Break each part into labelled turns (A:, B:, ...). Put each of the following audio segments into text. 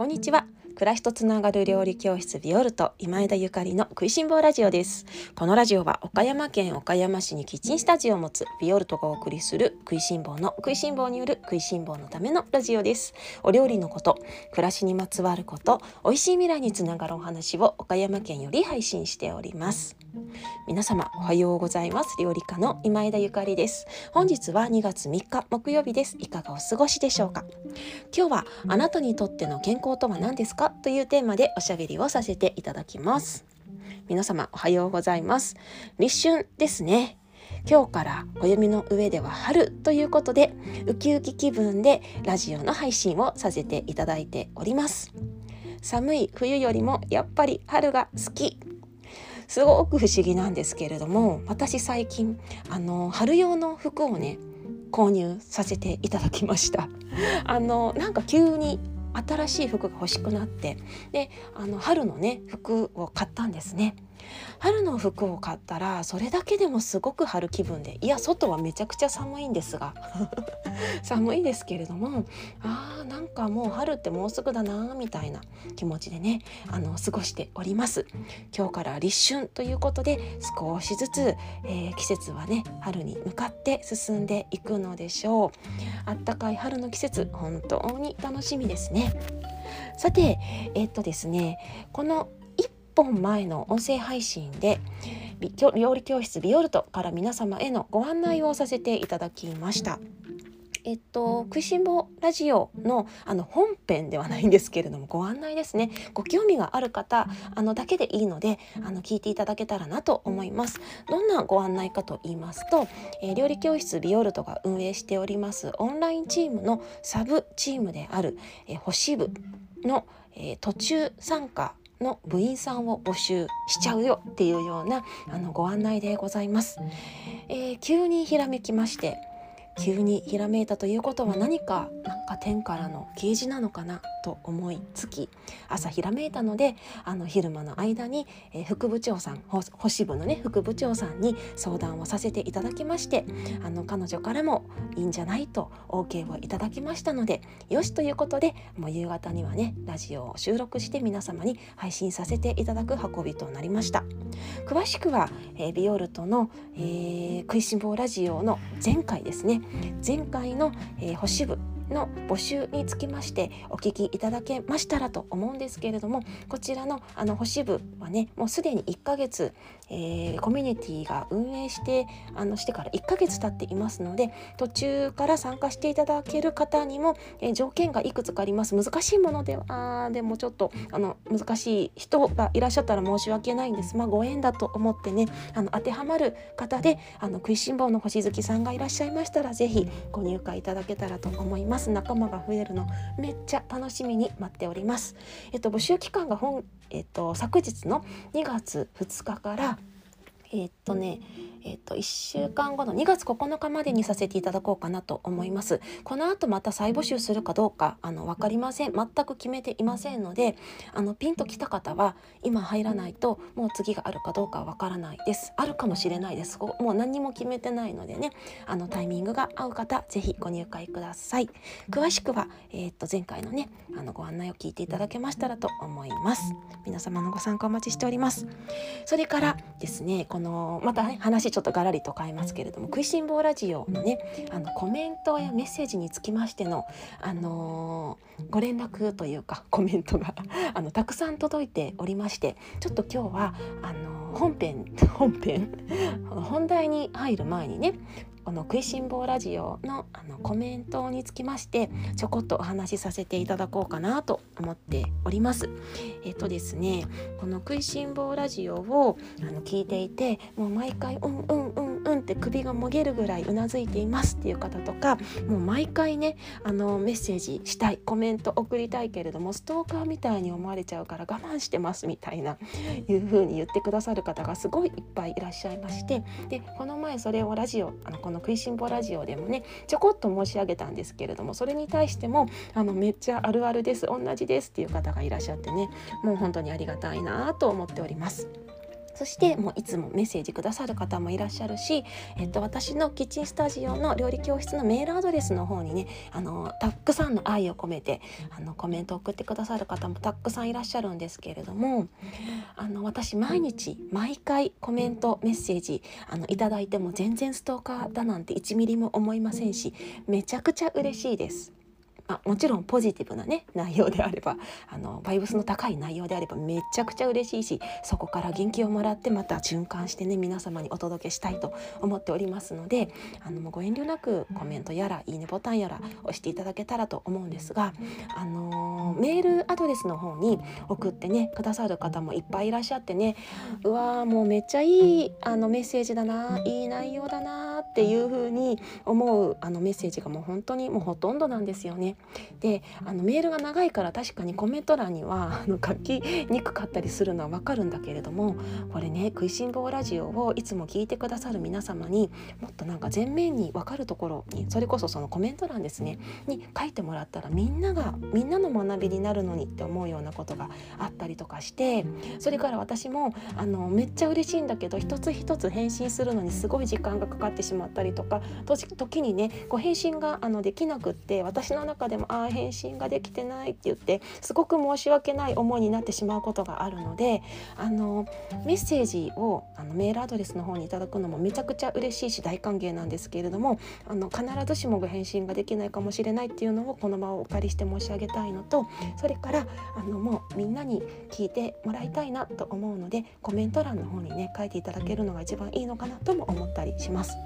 A: こんにちは。暮らしとつながる料理教室ビオルト今枝ゆかりの食いしん坊ラジオです。このラジオは岡山県岡山市にキッチンスタジオを持つビオルトがお送りする食いしん坊の食いしん坊による食いしん坊のためのラジオです。お料理のこと暮らしにまつわること美味しい未来につながるお話を岡山県より配信しております。皆様おはようございます。料理家の今枝ゆかりです。本日は2月3日木曜日です。いかがお過ごしでしょうか？今日はあなたにとっての健康とは何ですか？というテーマでおしゃべりをさせていただきます。皆様おはようございます。立春ですね。今日から暦の上では春ということでウキウキ気分でラジオの配信をさせていただいております。寒い冬よりもやっぱり春が好き。すごく不思議なんですけれども私最近あの春用の服をね購入させていただきました。あのなんか急に新しい服が欲しくなってであの春のね服を買ったんですね。春の服を買ったらそれだけでもすごく春気分でいや外はめちゃくちゃ寒いんですが寒いですけれどもあーなんかもう春ってもうすぐだなみたいな気持ちでねあの過ごしております。今日から立春ということで少しずつ、えー、季節はね春に向かって進んでいくのでしょう。あったかい春の季節本当に楽しみですね。さてえー、っとですねこの本前の音声配信で料理教室ビオルトから皆様へのご案内をさせていただきました。えっと、食いしん坊ラジオのあの本編ではないんですけれどもご案内ですねご興味がある方あのだけでいいのであの聞いていただけたらなと思いますどんなご案内かと言いますと、えー、料理教室ビオルトが運営しておりますオンラインチームのサブチームである、えー、星部の、えー、途中参加の部員さんを募集しちゃうよっていうようなあのご案内でございます。えー、急にひらめきまして急にひらめいたということは何かなんか天からの啓示なのかなと思いつき朝ひらめいたのであの昼間の間に、えー、副部長さん星部のね副部長さんに相談をさせていただきましてあの彼女からもいいんじゃないと OK をいただきましたのでよしということでもう夕方にはねラジオを収録して皆様に配信させていただく運びとなりました。詳しくは、えー、ビオルトの、えー、食いしん坊ラジオの前回ですね前回の、えー、星部の募集につきましてお聞きいただけましたらと思うんですけれどもこちらのあの星部はねもうすでに1ヶ月、えー、コミュニティが運営してあのしてから1ヶ月経っていますので途中から参加していただける方にも、えー、条件がいくつかあります難しいものではでもちょっとあの難しい人がいらっしゃったら申し訳ないんですまあご縁だと思ってねあの当てはまる方であの食いしん坊の星月さんがいらっしゃいましたら是非ご入会いただけたらと思います。ます仲間が増えるのめっちゃ楽しみに待っております。えっと募集期間が本えっと昨日の2月2日からえっとねえっと、1週間後の2月9日までにさせていただこうかなと思います。この後また再募集するかどうかあの分かりません。全く決めていませんのであのピンときた方は今入らないともう次があるかどうかわからないです。あるかもしれないです。もう何も決めてないのでねあのタイミングが合う方ぜひご入会ください。詳しくは、えー、っと前回のねあのご案内を聞いていただけましたらと思います。皆様のご参加お待ちしております。それからですねこのまた、ね、話ちょっとガラリと変えますけれども「食いしん坊ラジオ」のねあのコメントやメッセージにつきましての、あのー、ご連絡というか コメントがあのたくさん届いておりましてちょっと今日はあのー、本編本編？本題に入る前にねこの「食いしん坊ラジオの」あのコメントにつきましてちょこっとお話しさせていただこうかなと思っております。えっとですねこの「食いしん坊ラジオを」あの聞いていてもう毎回「うんうんうんうん」って首がもげるぐらいうなずいていますっていう方とかもう毎回ねあのメッセージしたいコメント送りたいけれどもストーカーみたいに思われちゃうから我慢してますみたいないう風に言ってくださる方がすごいいっぱいいらっしゃいましてでこの前それをラジオあのこの食いしん坊ラジオでもねちょこっと申し上げたんですけれどもそれに対してもあのめっちゃあるあるです同じですっていう方がいらっしゃってねもう本当にありがたいなと思っております。そしてもういつもメッセージくださる方もいらっしゃるし、えっと、私のキッチンスタジオの料理教室のメールアドレスの方にねあのたくさんの愛を込めてあのコメントを送ってくださる方もたくさんいらっしゃるんですけれどもあの私毎日毎回コメントメッセージあのいただいても全然ストーカーだなんて1ミリも思いませんしめちゃくちゃ嬉しいです。まあ、もちろんポジティブなね内容であればあのバイブスの高い内容であればめちゃくちゃ嬉しいしそこから元気をもらってまた循環してね皆様にお届けしたいと思っておりますのであのご遠慮なくコメントやらいいねボタンやら押していただけたらと思うんですが、あの、メールアドレスの方に送ってねくださる方もいっぱいいらっしゃってねうわーもうめっちゃいいあのメッセージだないい内容だなっていう風に思うあのメッセージがもう本当にもうほとんどなんですよね。であのメールが長いから確かにコメント欄には あの書きにくかったりするのはわかるんだけれどもこれね「食いしん坊ラジオ」をいつも聞いてくださる皆様にもっとなんか前面に分かるところにそれこそそのコメント欄ですねに書いてもらったらみんながみんなの学びになるのにって思うようなことがあったりとかしてそれから私もあのめっちゃ嬉しいんだけど一つ一つ返信するのにすごい時間がかかってしまったりとか時にねこう返信があのできなくって私の中ででもああ返信ができてないって言ってすごく申し訳ない思いになってしまうことがあるのであのメッセージをあのメールアドレスの方にいただくのもめちゃくちゃ嬉しいし大歓迎なんですけれどもあの必ずしもご返信ができないかもしれないっていうのをこの場をお借りして申し上げたいのとそれからあのもうみんなに聞いてもらいたいなと思うのでコメント欄の方にね書いていただけるのが一番いいのかなとも思ったりします。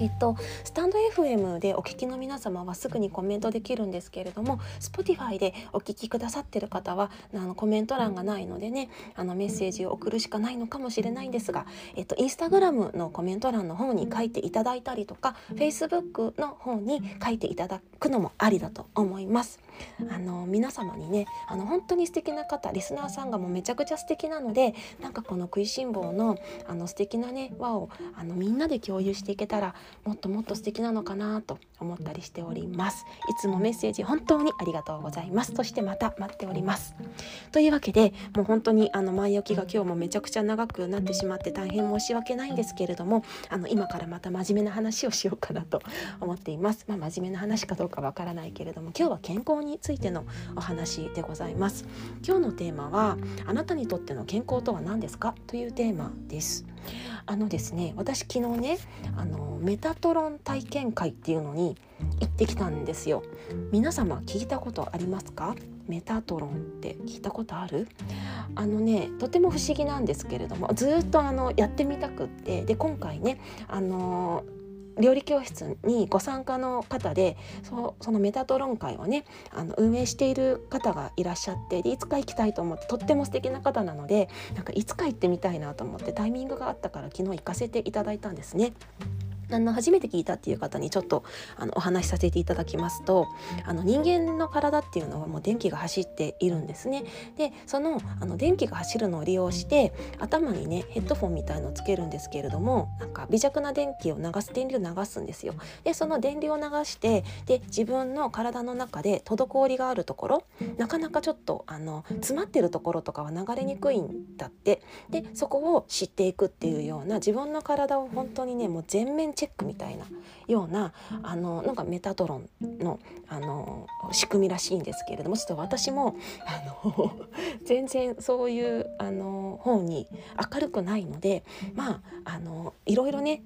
A: えっと、スタンド FM でお聞きの皆様はすぐにコメントできるんですけれども Spotify でお聞きくださってる方はあのコメント欄がないのでねあのメッセージを送るしかないのかもしれないんですが、えっと、Instagram のコメント欄の方に書いていただいたりとか Facebook の方に書いていただくのもありだと思います。あの皆様にねあの本当に素敵な方リスナーさんがもうめちゃくちゃ素敵なのでなんかこの食いしん坊のあの素敵なね輪をあのみんなで共有していけたらもっともっと素敵なのかなと思ったりしております。いつもメッセージ本当にありがとうございます。そしてまた待っております。というわけでもう本当にあの前置きが今日もめちゃくちゃ長くなってしまって大変申し訳ないんですけれどもあの今からまた真面目な話をしようかなと思っています。まあ、真面目な話かどうかわからないけれども今日は健康についてのお話でございます。今日のテーマはあなたにとっての健康とは何ですか？というテーマです。あのですね私昨日ねあのメタトロン体験会っていうのに行ってきたんですよ。皆様聞いたことありますか？メタトロンって聞いたことある？あのねとても不思議なんですけれどもずっとあのやってみたくって。で今回ねあの料理教室にご参加の方でそのメタトロン会をねあの運営している方がいらっしゃってでいつか行きたいと思ってとっても素敵な方なのでなんかいつか行ってみたいなと思ってタイミングがあったから昨日行かせていただいたんですね。あの初めて聞いたっていう方にちょっとあのお話しさせていただきますとあの人間の体っていうのはもう電気が走っているんですね。でそのあの電気が走るのを利用して頭にねヘッドフォンみたいのをつけるんですけれどもなんか微弱な電気を流す電流を流すんですよ。でその電流を流してで自分の体の中で滞りがあるところなかなかちょっとあの詰まってるところとかは流れにくいんだってでそこを知っていくっていうような自分の体を本当にねもう全面チェックみたいなようなあのなんかメタトロンのあの仕組みらしいんですけれどもちょっと私もあの 全然そういうあの方に明るくないのでまああのいろいろね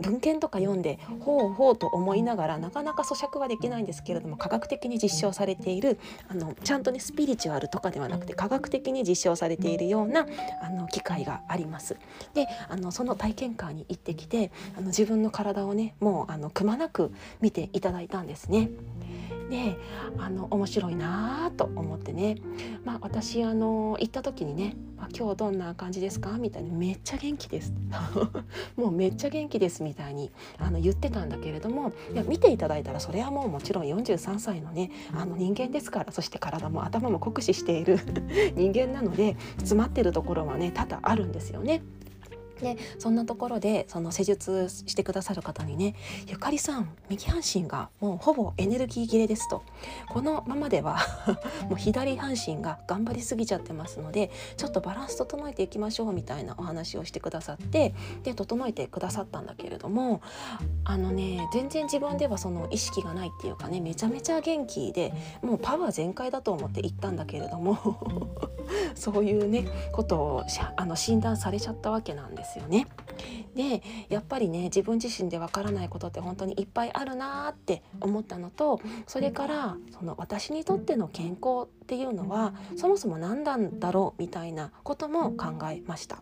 A: 文献とか読んでほうほうと思いながらなかなか咀嚼はできないんですけれども科学的に実証されているあのちゃんとねスピリチュアルとかではなくて科学的に実証されているようなあの機会があります。であのその体験会に行ってきてあの自分の体をねもうあのくまなく見ていただいたんですね。であの面白いなと思ってね、まあ、私あの行った時にね「あ今日どんな感じですか?」みたいに「めっちゃ元気です」もうめっちゃ元気ですみたいにあの言ってたんだけれどもいや見ていただいたらそれはもうもちろん43歳のねあの人間ですからそして体も頭も酷使している 人間なので詰まってるところはね多々あるんですよね。でそんなところでその施術してくださる方にね「ゆかりさん右半身がもうほぼエネルギー切れです」と「このままでは もう左半身が頑張りすぎちゃってますのでちょっとバランス整えていきましょう」みたいなお話をしてくださってで整えてくださったんだけれどもあのね全然自分ではその意識がないっていうかねめちゃめちゃ元気でもうパワー全開だと思って行ったんだけれども そういうねことをあの診断されちゃったわけなんです。ですよね。でやっぱりね自分自身でわからないことって本当にいっぱいあるなって思ったのとそれからその私にとっての健康っていうのはそもそも何なんだろうみたいなことも考えました。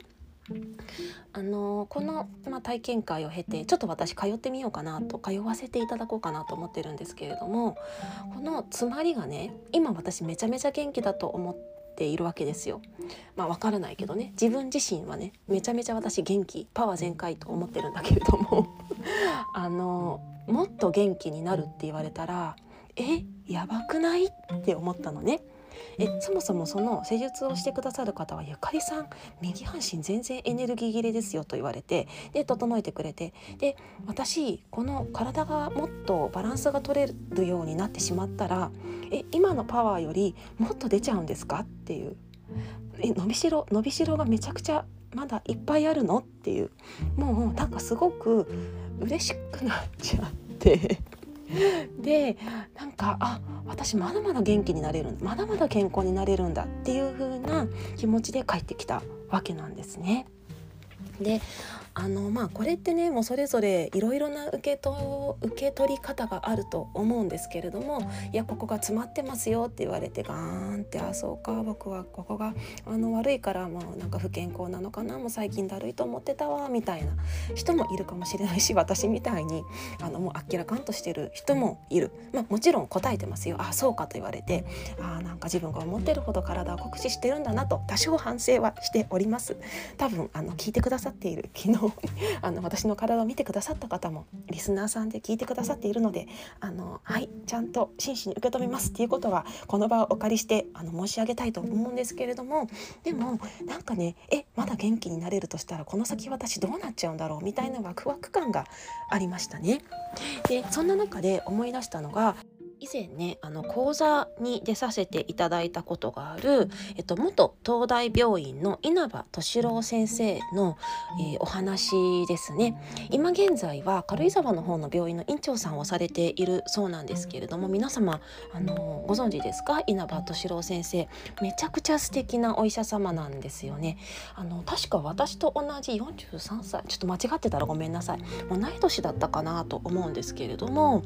A: あのこの、まあ、体験会を経てちょっと私通ってみようかなと通わせていただこうかなと思ってるんですけれどもこの詰まりがね今私めちゃめちゃ元気だと思ってているわけですよ。まあわからないけどね自分自身はねめちゃめちゃ私元気パワー全開と思ってるんだけれども あのもっと元気になるって言われたらえやばくない？って思ったのね。えそもそもその施術をしてくださる方はゆかりさん右半身全然エネルギー切れですよと言われてで整えてくれてで私この体がもっとバランスが取れるようになってしまったらえ今のパワーよりもっと出ちゃうんですかっていう。え伸びしろ伸びしろがめちゃくちゃまだいっぱいあるのっていうもうなんかすごく嬉しくなっちゃってでなんかあ私まだまだ元気になれるまだまだ健康になれるんだっていう風な気持ちで帰ってきたわけなんですね。であのまあこれってねもうそれぞれいろいろな受けと受け取り方があると思うんですけれどもいやここが詰まってますよって言われてガーンってあそうか僕はここがあの悪いからもうなんか不健康なのかなもう最近だるいと思ってたわみたいな人もいるかもしれないし私みたいにあのもうあっけらかんとしてる人もいる、まあ、もちろん答えてますよ。あそうかと言われてあなんか自分が思ってるほど体を酷使してるんだなと多少反省はしております。多分あの聞いてくださっている昨日あの 私の体を見てくださった方もリスナーさんで聞いてくださっているのであのはいちゃんと真摯に受け止めますっていうことはこの場をお借りしてあの申し上げたいと思うんですけれどもでもなんかねえまだ元気になれるとしたらこの先私どうなっちゃうんだろうみたいなワクワク感がありましたね。でそんな中で思い出したのが以前ねあの講座に出させていただいたことがある、えっと、元東大病院の稲葉敏郎先生の、えー、お話ですね。今現在は軽井沢の方の病院の院長さんをされているそうなんですけれども皆様あのご存知ですか？稲葉敏郎先生。めちゃくちゃ素敵なお医者様なんですよね。あの確か私と同じ43歳。ちょっと間違ってたらごめんなさい。同い年だったかなと思うんですけれども、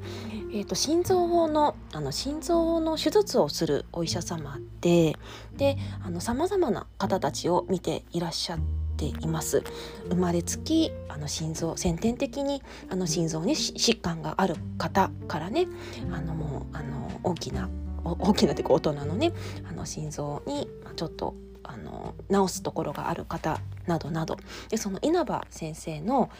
A: えーと、と心臓のあの心臓の手術をするお医者様ででさまざまな方たちを見ていらっしゃっています。生まれつきあの心臓先天的にあの心臓に疾患がある方からねあのもうあの大きな大きなというか大人のねあの心臓にちょっとあの治すところがある方などなどでその稲葉先生の、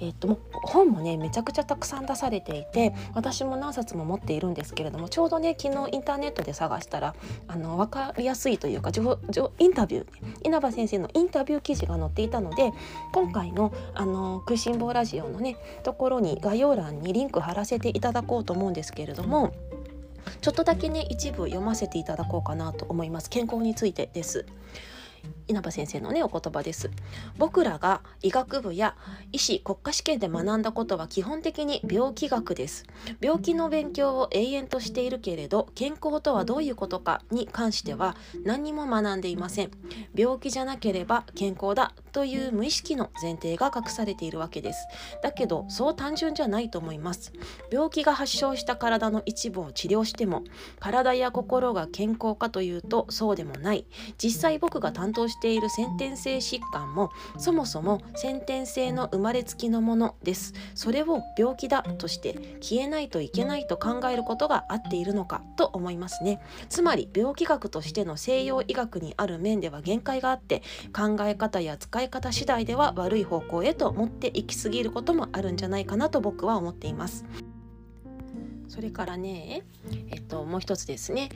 A: えー、っと本もねめちゃくちゃたくさん出されていて私も何冊も持っているんですけれどもちょうどね昨日インターネットで探したらあの分かりやすいというかインタビュー稲葉先生のインタビュー記事が載っていたので今回の「あの食いしん坊ラジオ」のねところに概要欄にリンク貼らせていただこうと思うんですけれども。ちょっとだけね一部読ませていただこうかなと思います健康についてです稲葉先生のねお言葉です。僕らが医学部や医師国家試験で学んだことは基本的に病気学です。病気の勉強を永遠としているけれど健康とはどういうことかに関しては何にも学んでいません。病気じゃなければ健康だという無意識の前提が隠されているわけです。だけどそう単純じゃないと思います。病気が発症した体の一部を治療しても体や心が健康かというとそうでもない。実際僕が担当している先天性疾患もそもそも先天性の生まれつきのものです。それを病気だとして消えないといけないと考えることが合っているのかと思いますね。つまり病気学としての西洋医学にある面では限界があって考え方や使い方次第では悪い方向へと持っていきすぎることもあるんじゃないかなと僕は思っています。それからね、えっと、もう一つですね。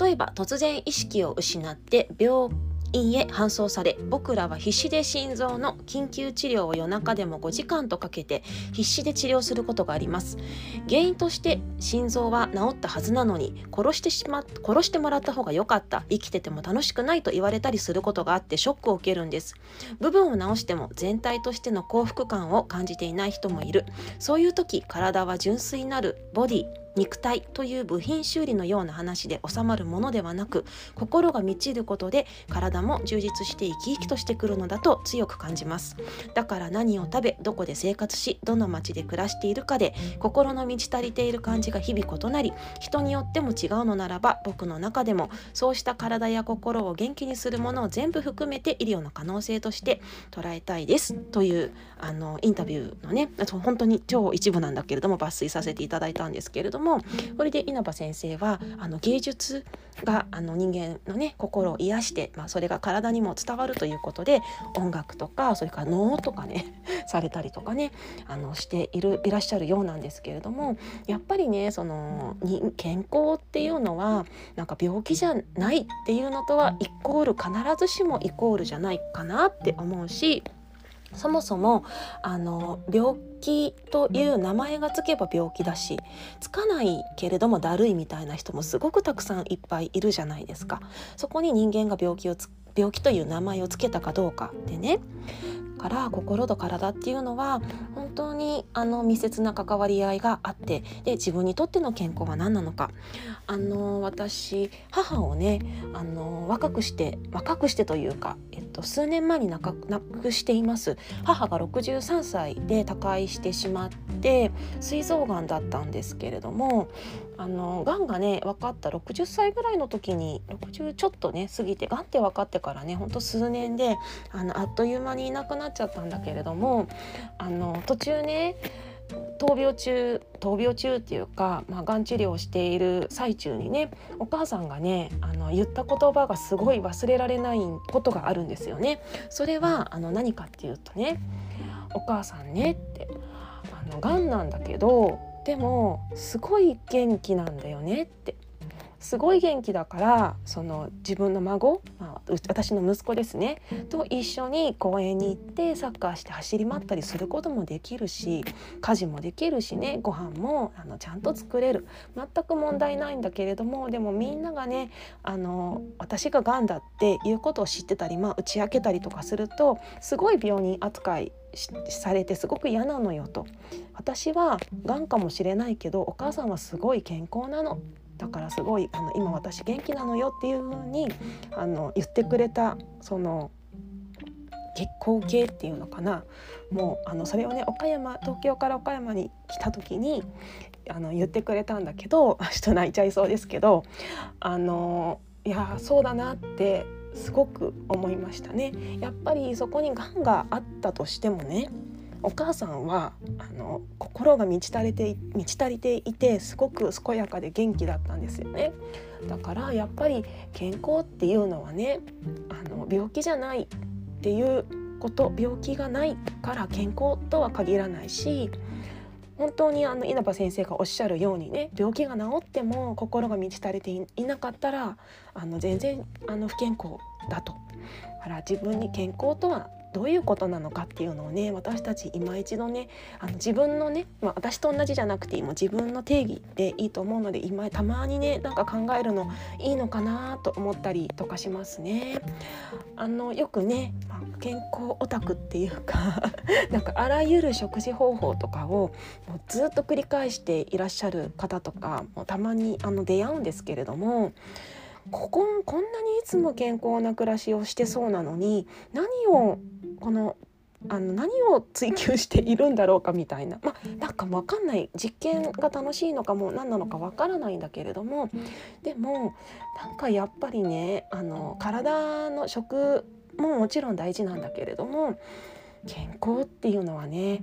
A: 例えば突然意識を失って病いいえ搬送され僕らは必死で心臓の緊急治療を夜中でも5時間とかけて必死で治療することがあります。原因として心臓は治ったはずなのに殺してしま殺してもらった方が良かった。生きてても楽しくないと言われたりすることがあってショックを受けるんです。部分を直しても全体としての幸福感を感じていない人もいる。そういう時体は純粋なるボディ肉体という部品修理のような話で収まるものではなく心が満ちることで体も充実して生き生きとしてくるのだと強く感じます。だから何を食べどこで生活しどの町で暮らしているかで心の満ち足りている感じが日々異なり人によっても違うのならば僕の中でもそうした体や心を元気にするものを全部含めて医療の可能性として捉えたいです。というあのインタビューのね本当に超一部なんだけれども抜粋させていただいたんですけれどももこれで稲葉先生はあの芸術があの人間のね心を癒して、まあ、それが体にも伝わるということで音楽とかそれから能とかね されたりとかねあのしているいらっしゃるようなんですけれどもやっぱりねそのに健康っていうのはなんか病気じゃないっていうのとはイコール必ずしもイコールじゃないかなって思うしそもそもあの病気という名前がつけば病気だしつかないけれどもだるいみたいな人もすごくたくさんいっぱいいるじゃないですか。そこに人間が病気を病気という名前をつけたかどうかでねから心と体っていうのは本当にあの密接な関わり合いがあってで自分にとっての健康は何なのか。あの私母をねあの若くして若くしてというか、えっと、数年前に亡くしています。母が63歳で他界してしまって膵臓がんだったんですけれどもあのがんがね分かった60歳ぐらいの時に60ちょっとね過ぎてがんって分かってからねほんと数年であのあっという間にいなくなっちゃったんだけれどもあの途中ね闘病中闘病中っていうか、まあ、がん治療をしている最中にねお母さんがねあの言った言葉がすごい忘れられないことがあるんですよね。それはあの何かっていうとね「お母さんね」って「あのがんなんだけどでもすごい元気なんだよねってすごい元気だからその自分の孫、まあ、私の息子ですねと一緒に公園に行ってサッカーして走り回ったりすることもできるし家事もできるしねご飯もあのちゃんと作れる。全く問題ないんだけれどもでもみんながねあの私ががんだっていうことを知ってたり、まあ、打ち明けたりとかするとすごい病人扱いされてすごく嫌なのよと。私はがんかもしれないけどお母さんはすごい健康なの。だからすごいあの今私元気なのよっていう風にあに言ってくれたその結婚系っていうのかなもうあのそれをね岡山東京から岡山に来た時にあの言ってくれたんだけど ちょっと泣いちゃいそうですけどあのいやそうだなってすごく思いましたね。やっぱりそこにがんがあったとしてもねお母さんはあの心が満ち足りて満ち足りていてすごく健やかで元気だったんですよね。だからやっぱり健康っていうのはねあの病気じゃないっていうこと病気がないから健康とは限らないし本当にあの稲葉先生がおっしゃるようにね病気が治っても心が満ち足りていなかったらあの全然あの不健康だと。だから自分に健康とはどういうことなのかっていうのをね私たち今一度ねあの自分のね、まあ、私と同じじゃなくても自分の定義でいいと思うので今たまにねなんか考えるのいいのかなと思ったりとかしますね。あのよくね、まあ、健康オタクっていうか なんかあらゆる食事方法とかをもうずっと繰り返していらっしゃる方とかもたまにあの出会うんですけれどもこここんなにいつも健康な暮らしをしてそうなのに何をこのあの何を追求しているんだろうかみたいな。まあなんか分かんない。実験が楽しいのかも何なのか分からないんだけれどもでもなんかやっぱりねあの体の食ももちろん大事なんだけれども健康っていうのはね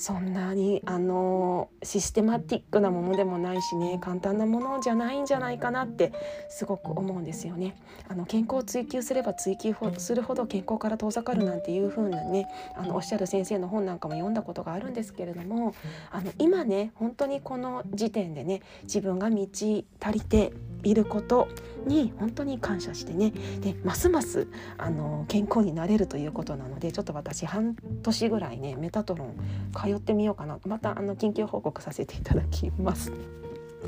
A: そんなにあのシステマティックなものでもないしね簡単なものじゃないんじゃないかなってすごく思うんですよね。あの健康を追求すれば追求するほど健康から遠ざかるなんていう風なねあのおっしゃる先生の本なんかも読んだことがあるんですけれどもあの今ね本当にこの時点でね自分が満ち足りていることに本当に感謝してねでますますあの健康になれるということなのでちょっと私半年ぐらいねメタトロン通ってみようかなまたあの緊急報告させていただきます。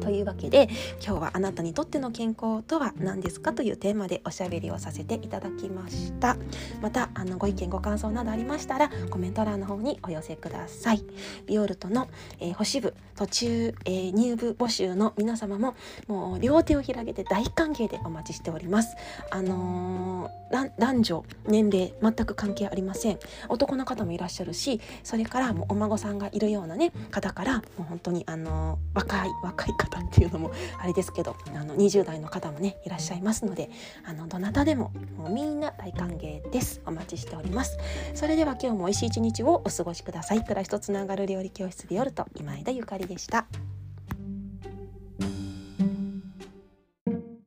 A: というわけで今日はあなたにとっての健康とは何ですかというテーマでおしゃべりをさせていただきました。またあのご意見ご感想などありましたらコメント欄の方にお寄せください。ビオルトの、えー、星部途中、えー、入部募集の皆様ももう両手を広げて大歓迎でお待ちしております。あのー、男女年齢全く関係ありません。男の方もいらっしゃるしそれからもうお孫さんがいるようなね方からもう本当にあの若い若い方っていうのもあれですけどあの20代の方もねいらっしゃいますのであのどなたでももうみんな大歓迎です。お待ちしております。それでは今日も美味しい一日をお過ごしください。暮らしとつながる料理教室ビオルト今枝ゆかりでした。